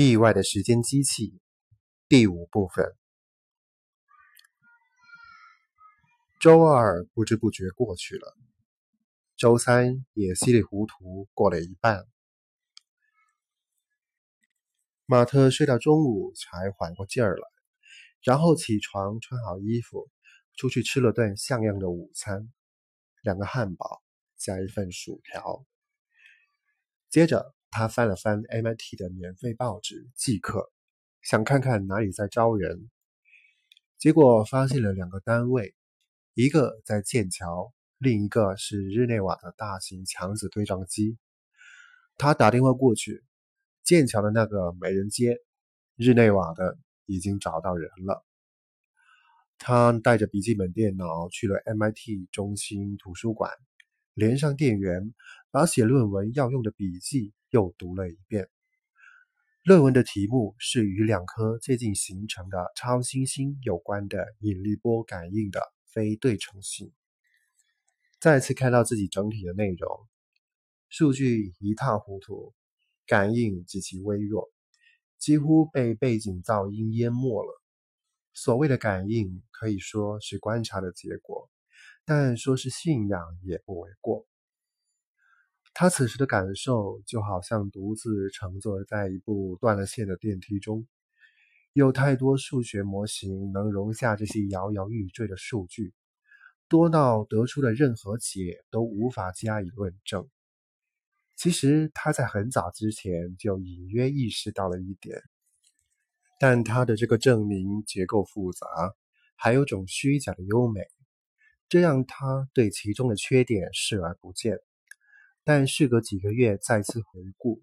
意外的时间机器第五部分。周二不知不觉过去了，周三也稀里糊涂过了一半。马特睡到中午才缓过劲儿来，然后起床穿好衣服，出去吃了顿像样的午餐，两个汉堡加一份薯条。接着。他翻了翻 MIT 的免费报纸《即刻》，想看看哪里在招人。结果发现了两个单位，一个在剑桥，另一个是日内瓦的大型强子对撞机。他打电话过去，剑桥的那个没人接，日内瓦的已经找到人了。他带着笔记本电脑去了 MIT 中心图书馆，连上电源，把写论文要用的笔记。又读了一遍。论文的题目是与两颗接近形成的超新星有关的引力波感应的非对称性。再次看到自己整体的内容，数据一塌糊涂，感应极其微弱，几乎被背景噪音淹没了。所谓的感应可以说是观察的结果，但说是信仰也不为过。他此时的感受就好像独自乘坐在一部断了线的电梯中，有太多数学模型能容下这些摇摇欲坠的数据，多到得出的任何解都无法加以论证。其实他在很早之前就隐约意识到了一点，但他的这个证明结构复杂，还有种虚假的优美，这让他对其中的缺点视而不见。但事隔几个月再次回顾，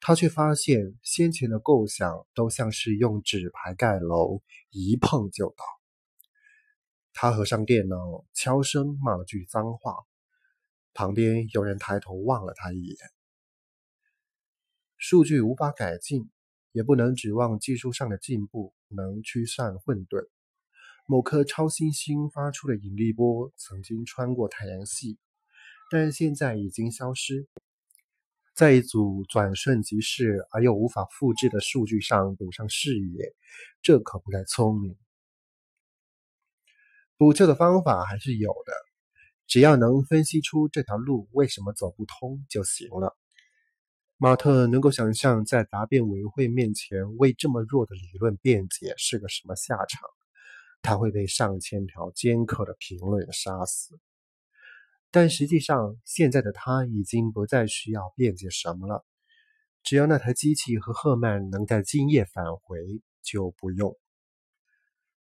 他却发现先前的构想都像是用纸牌盖楼，一碰就倒。他合上电脑，悄声骂了句脏话。旁边有人抬头望了他一眼。数据无法改进，也不能指望技术上的进步能驱散混沌。某颗超新星发出的引力波曾经穿过太阳系。但现在已经消失，在一组转瞬即逝而又无法复制的数据上堵上视野，这可不太聪明。补救的方法还是有的，只要能分析出这条路为什么走不通就行了。马特能够想象，在答辩委员会面前为这么弱的理论辩解是个什么下场，他会被上千条尖刻的评论杀死。但实际上，现在的他已经不再需要辩解什么了。只要那台机器和赫曼能在今夜返回，就不用。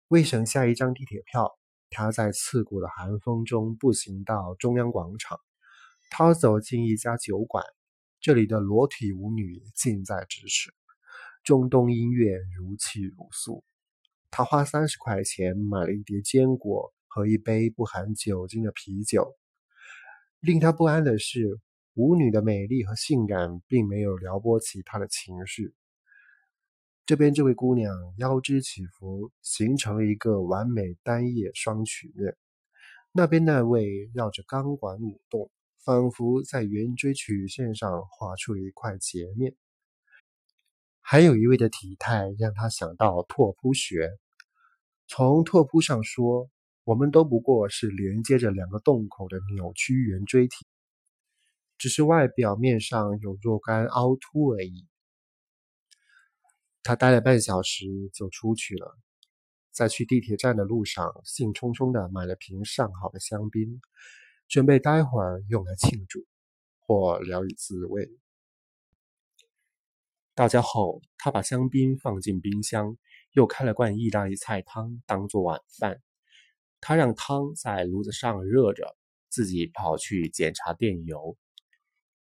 为省下一张地铁票，他在刺骨的寒风中步行到中央广场。他走进一家酒馆，这里的裸体舞女近在咫尺，中东音乐如泣如诉。他花三十块钱买了一碟坚果和一杯不含酒精的啤酒。令他不安的是，舞女的美丽和性感并没有撩拨起他的情绪。这边这位姑娘腰肢起伏，形成了一个完美单叶双曲面；那边那位绕着钢管舞动，仿佛在圆锥曲线上画出了一块截面。还有一位的体态让他想到拓扑学。从拓扑上说。我们都不过是连接着两个洞口的扭曲圆锥体，只是外表面上有若干凹凸而已。他待了半小时就出去了，在去地铁站的路上，兴冲冲地买了瓶上好的香槟，准备待会儿用来庆祝或聊以自慰。到家后，他把香槟放进冰箱，又开了罐意大利菜汤当做晚饭。他让汤在炉子上热着，自己跑去检查电邮。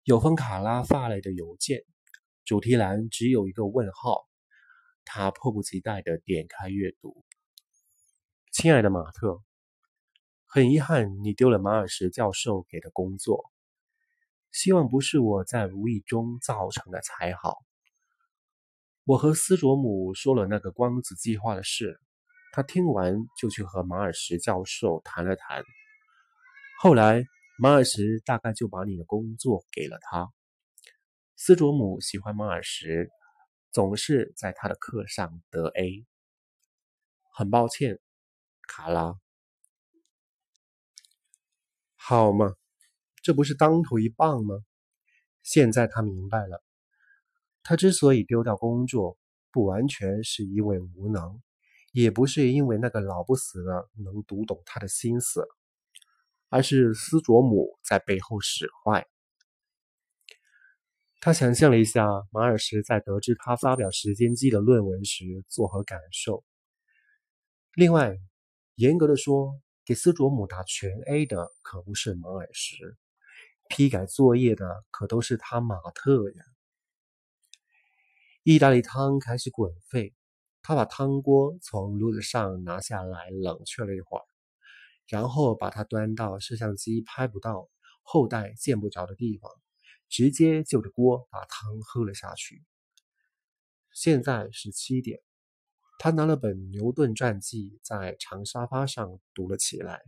有封卡拉发来的邮件，主题栏只有一个问号。他迫不及待地点开阅读。亲爱的马特，很遗憾你丢了马尔什教授给的工作，希望不是我在无意中造成的才好。我和斯卓姆说了那个光子计划的事。他听完就去和马尔什教授谈了谈，后来马尔什大概就把你的工作给了他。斯卓姆喜欢马尔什，总是在他的课上得 A。很抱歉，卡拉。好嘛，这不是当头一棒吗？现在他明白了，他之所以丢掉工作，不完全是因为无能，也不是因为那个老不死的能读懂他的心思，而是斯卓姆在背后使坏。他想象了一下马尔什在得知他发表时间机的论文时作何感受。另外，严格的说，给斯卓姆打全 A 的可不是马尔什，批改作业的可都是他马特呀。意大利汤开始滚沸，他把汤锅从炉子上拿下来冷却了一会儿，然后把它端到摄像机拍不到、后代见不着的地方。直接就着锅把汤喝了下去。现在是七点，他拿了本牛顿传记，在长沙发上读了起来。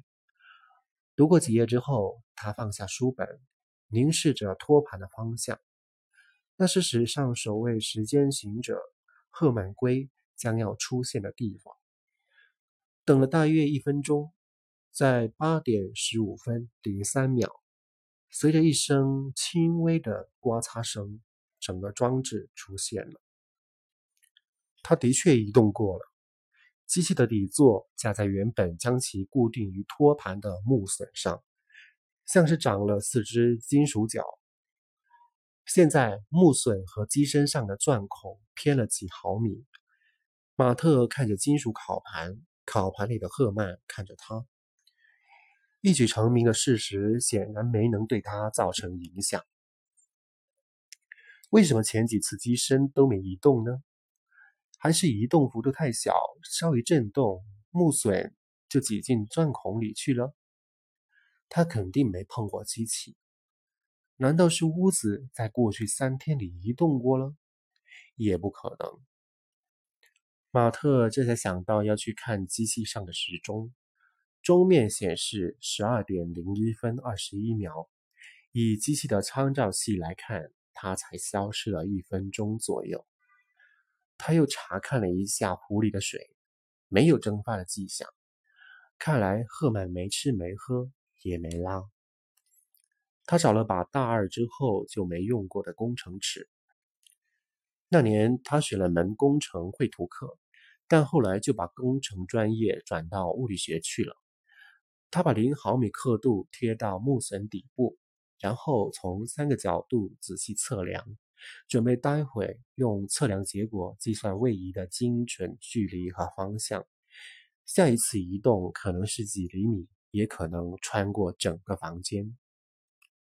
读过几页之后，他放下书本，凝视着托盘的方向。那是史上首位时间行者赫满归将要出现的地方。等了大约一分钟，在八点十五分零三秒。随着一声轻微的刮擦声，整个装置出现了。它的确移动过了。机器的底座架在原本将其固定于托盘的木榫上，像是长了四只金属脚。现在木榫和机身上的钻孔偏了几毫米。马特看着金属烤盘，烤盘里的赫曼看着他。一举成名的事实显然没能对他造成影响。为什么前几次机身都没移动呢？还是移动幅度太小，稍一震动，木榫就挤进钻孔里去了？他肯定没碰过机器。难道是屋子在过去三天里移动过了？也不可能。马特这才想到要去看机器上的时钟。钟面显示十二点零一分二十一秒，以机器的参照系来看，它才消失了一分钟左右。他又查看了一下壶里的水，没有蒸发的迹象，看来赫曼没吃没喝也没拉。他找了把大二之后就没用过的工程尺。那年他选了门工程绘图课，但后来就把工程专业转到物理学去了。他把零毫米刻度贴到木榫底部，然后从三个角度仔细测量，准备待会用测量结果计算位移的精准距离和方向。下一次移动可能是几厘米，也可能穿过整个房间，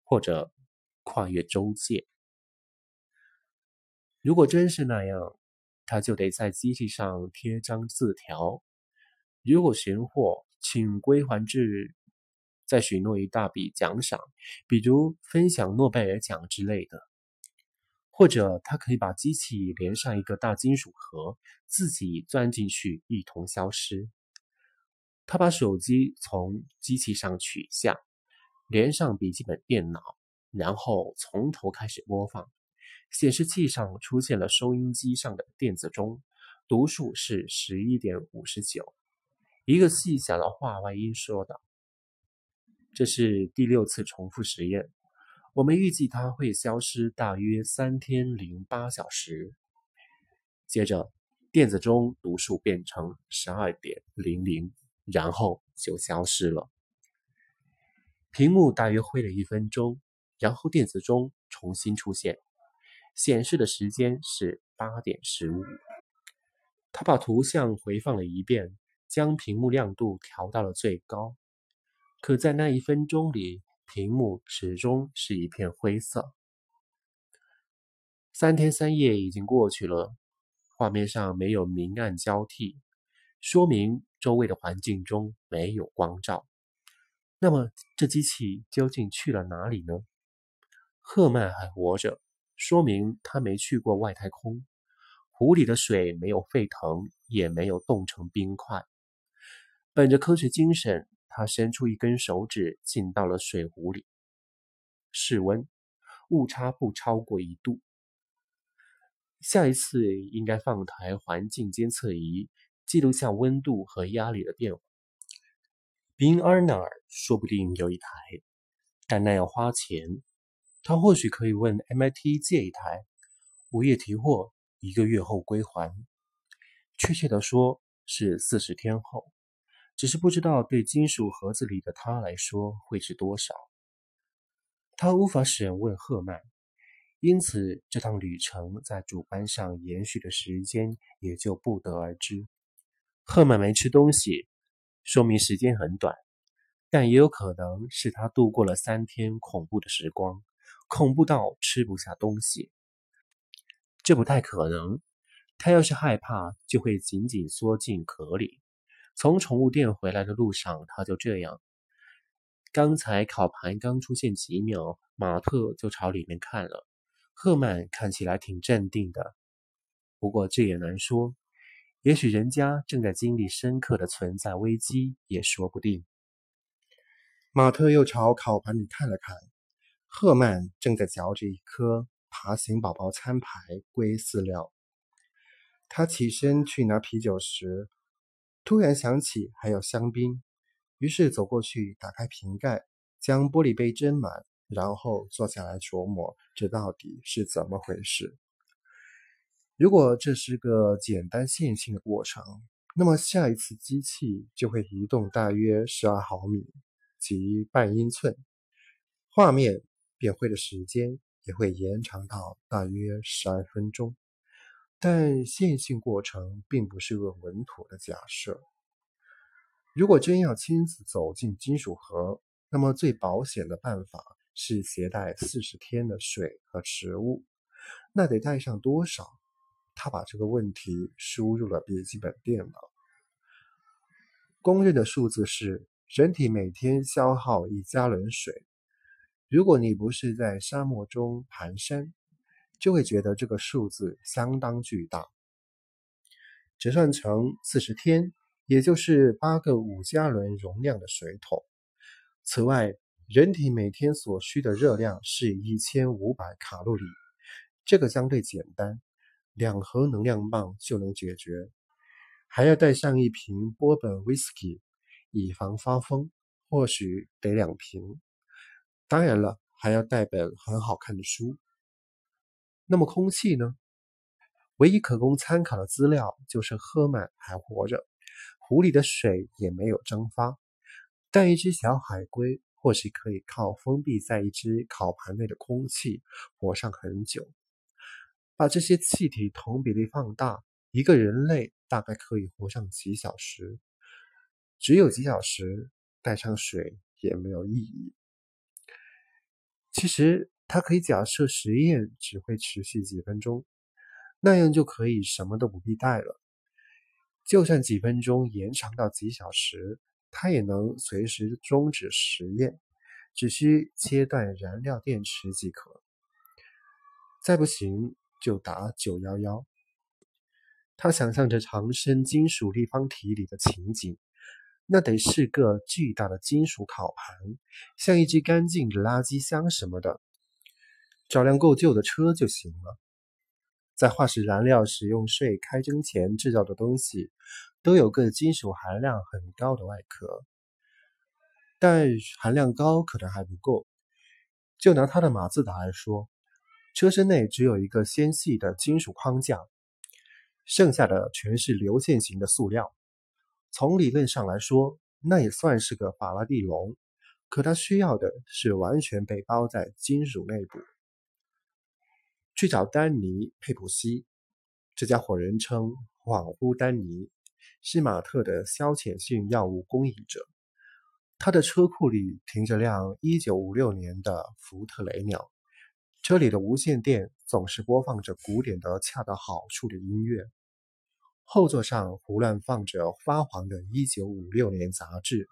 或者跨越周界。如果真是那样，他就得在机器上贴张字条。如果寻获，请归还至，再许诺一大笔奖赏，比如分享诺贝尔奖之类的。或者他可以把机器连上一个大金属盒，自己钻进去一同消失。他把手机从机器上取下，连上笔记本电脑，然后从头开始播放。显示器上出现了收音机上的电子钟，读数是十一点五十九。一个细小的话外音说道：“这是第六次重复实验，我们预计它会消失大约三天零八小时。”接着，电子钟读数变成十二点零零，然后就消失了。屏幕大约灰了一分钟，然后电子钟重新出现，显示的时间是八点十五。他把图像回放了一遍。将屏幕亮度调到了最高，可在那一分钟里，屏幕始终是一片灰色。三天三夜已经过去了，画面上没有明暗交替，说明周围的环境中没有光照。那么，这机器究竟去了哪里呢？赫曼还活着，说明他没去过外太空。湖里的水没有沸腾，也没有冻成冰块。本着科学精神，他伸出一根手指，进到了水壶里。室温误差不超过一度。下一次应该放台环境监测仪，记录下温度和压力的变化。宾尔纳尔说不定有一台，但那要花钱。他或许可以问 MIT 借一台，午夜提货，一个月后归还。确切的说是四十天后，只是不知道对金属盒子里的他来说会是多少。他无法使人问赫曼，因此这趟旅程在主班上延续的时间也就不得而知。赫曼没吃东西，说明时间很短，但也有可能是他度过了三天恐怖的时光，恐怖到吃不下东西。这不太可能。他要是害怕，就会紧紧缩进壳里。从宠物店回来的路上，他就这样。刚才烤盘刚出现几秒，马特就朝里面看了。赫曼看起来挺镇定的，不过这也难说。也许人家正在经历深刻的存在危机，也说不定。马特又朝烤盘里看了看，赫曼正在嚼着一颗爬行宝宝餐牌龟饲料。他起身去拿啤酒时，突然想起还有香槟，于是走过去打开瓶盖，将玻璃杯斟满，然后坐下来琢磨这到底是怎么回事。如果这是个简单线性的过程，那么下一次机器就会移动大约十二毫米，即半英寸，画面变灰的时间也会延长到大约十二分钟。但线性过程并不是个稳妥的假设。如果真要亲自走进金属盒，那么最保险的办法是携带四十天的水和食物。那得带上多少？他把这个问题输入了笔记本电脑。公认的数字是：人体每天消耗一加仑水。如果你不是在沙漠中蹒跚，就会觉得这个数字相当巨大。折算成四十天，也就是八个五加仑容量的水桶。此外，人体每天所需的热量是一千五百卡路里，这个相对简单，两盒能量棒就能解决。还要带上一瓶波本 whisky，以防发疯，或许得两瓶。当然了，还要带本很好看的书。那么空气呢？唯一可供参考的资料就是赫曼还活着，湖里的水也没有蒸发。但一只小海龟或许可以靠封闭在一只烤盘内的空气活上很久。把这些气体同比例放大，一个人类大概可以活上几小时。只有几小时，带上水也没有意义。其实。他可以假设实验只会持续几分钟，那样就可以什么都不必带了。就算几分钟延长到几小时，他也能随时终止实验，只需切断燃料电池即可。再不行就打九幺幺。他想象着长身金属立方体里的情景，那得是个巨大的金属烤盘，像一只干净的垃圾箱什么的。找辆够旧的车就行了。在化石燃料使用税开征前制造的东西，都有个金属含量很高的外壳，但含量高可能还不够。就拿他的马自达来说，车身内只有一个纤细的金属框架，剩下的全是流线型的塑料。从理论上来说，那也算是个法拉第笼，可它需要的是完全被包在金属内部。去找丹尼·佩普西，这家伙人称“恍惚丹尼”，是马特的消遣性药物供应者。他的车库里停着辆1956年的福特雷鸟，车里的无线电总是播放着古典的恰到好处的音乐。后座上胡乱放着发黄的1956年杂志。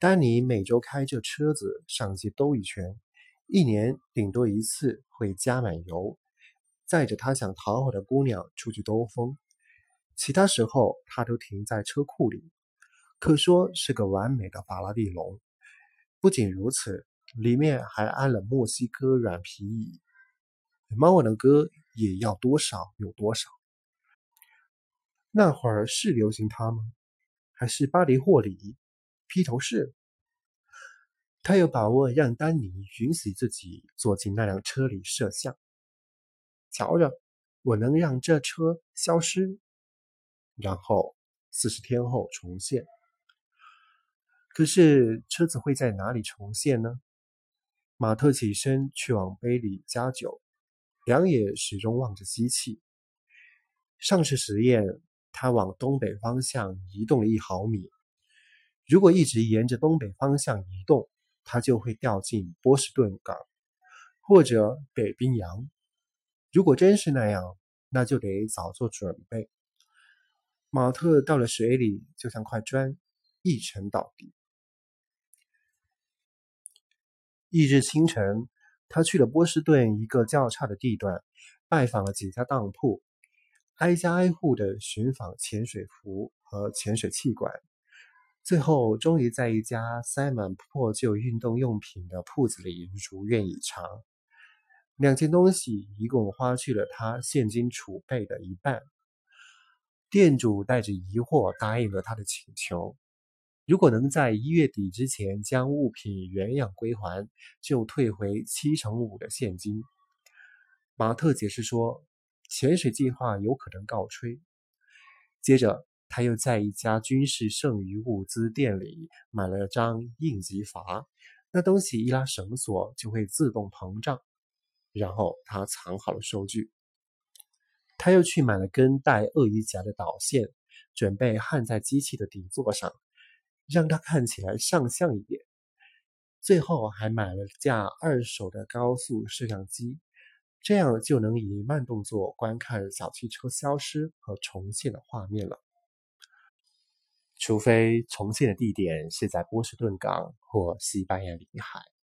丹尼每周开着车子上街兜一圈。一年顶多一次会加满油，载着他想讨好的姑娘出去兜风，其他时候他都停在车库里，可说是个完美的法拉利龙。不仅如此，里面还安了墨西哥软皮椅。猫王的歌也要多少有多少。那会儿是流行它吗？还是巴黎霍里披头士？他有把握让丹尼允许自己坐进那辆车里摄像。瞧着，我能让这车消失，然后四十天后重现。可是车子会在哪里重现呢？马特起身去往杯里加酒，两眼始终望着机器。上次实验，他往东北方向移动了一毫米。如果一直沿着东北方向移动，他就会掉进波士顿港，或者北冰洋。如果真是那样，那就得早做准备。马特到了水里，就像块砖，一沉到底。翌日清晨，他去了波士顿一个较差的地段，拜访了几家当铺，挨家挨户的寻访潜水服和潜水气管，最后终于在一家塞满破旧运动用品的铺子里如愿以偿。两件东西一共花去了他现金储备的一半。店主带着疑惑答应了他的请求，如果能在一月底之前将物品原样归还，就退回七成五的现金。马特解释说，潜水计划有可能告吹。接着，他又在一家军事剩余物资店里买了张应急阀，那东西一拉绳索就会自动膨胀。然后他藏好了收据，他又去买了根带鳄鱼夹的导线，准备焊在机器的底座上，让它看起来上相一点。最后还买了架二手的高速摄像机，这样就能以慢动作观看小汽车消失和重现的画面了。除非重现的地点是在波士顿港或西班牙领海。